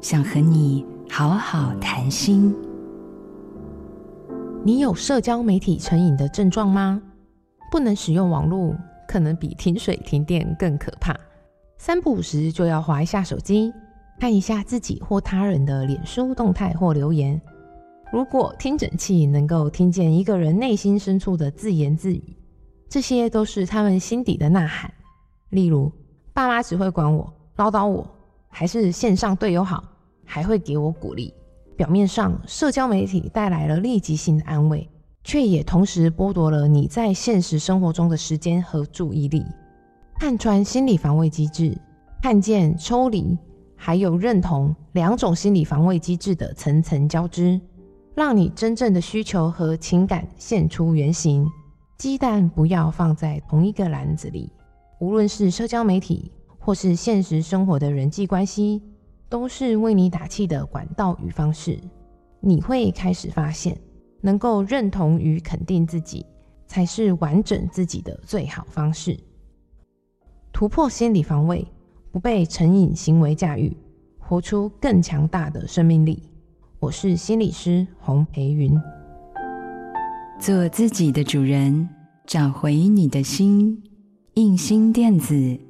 想和你好好谈心。你有社交媒体成瘾的症状吗？不能使用网络，可能比停水停电更可怕。三不五时就要划一下手机，看一下自己或他人的脸书动态或留言。如果听诊器能够听见一个人内心深处的自言自语，这些都是他们心底的呐喊。例如，爸妈只会管我，唠叨我。还是线上队友好，还会给我鼓励。表面上，社交媒体带来了立即性的安慰，却也同时剥夺了你在现实生活中的时间和注意力。看穿心理防卫机制，看见抽离还有认同两种心理防卫机制的层层交织，让你真正的需求和情感现出原形。鸡蛋不要放在同一个篮子里，无论是社交媒体。或是现实生活的人际关系，都是为你打气的管道与方式。你会开始发现，能够认同与肯定自己，才是完整自己的最好方式。突破心理防卫，不被成瘾行为驾驭，活出更强大的生命力。我是心理师洪培云。做自己的主人，找回你的心。印心电子。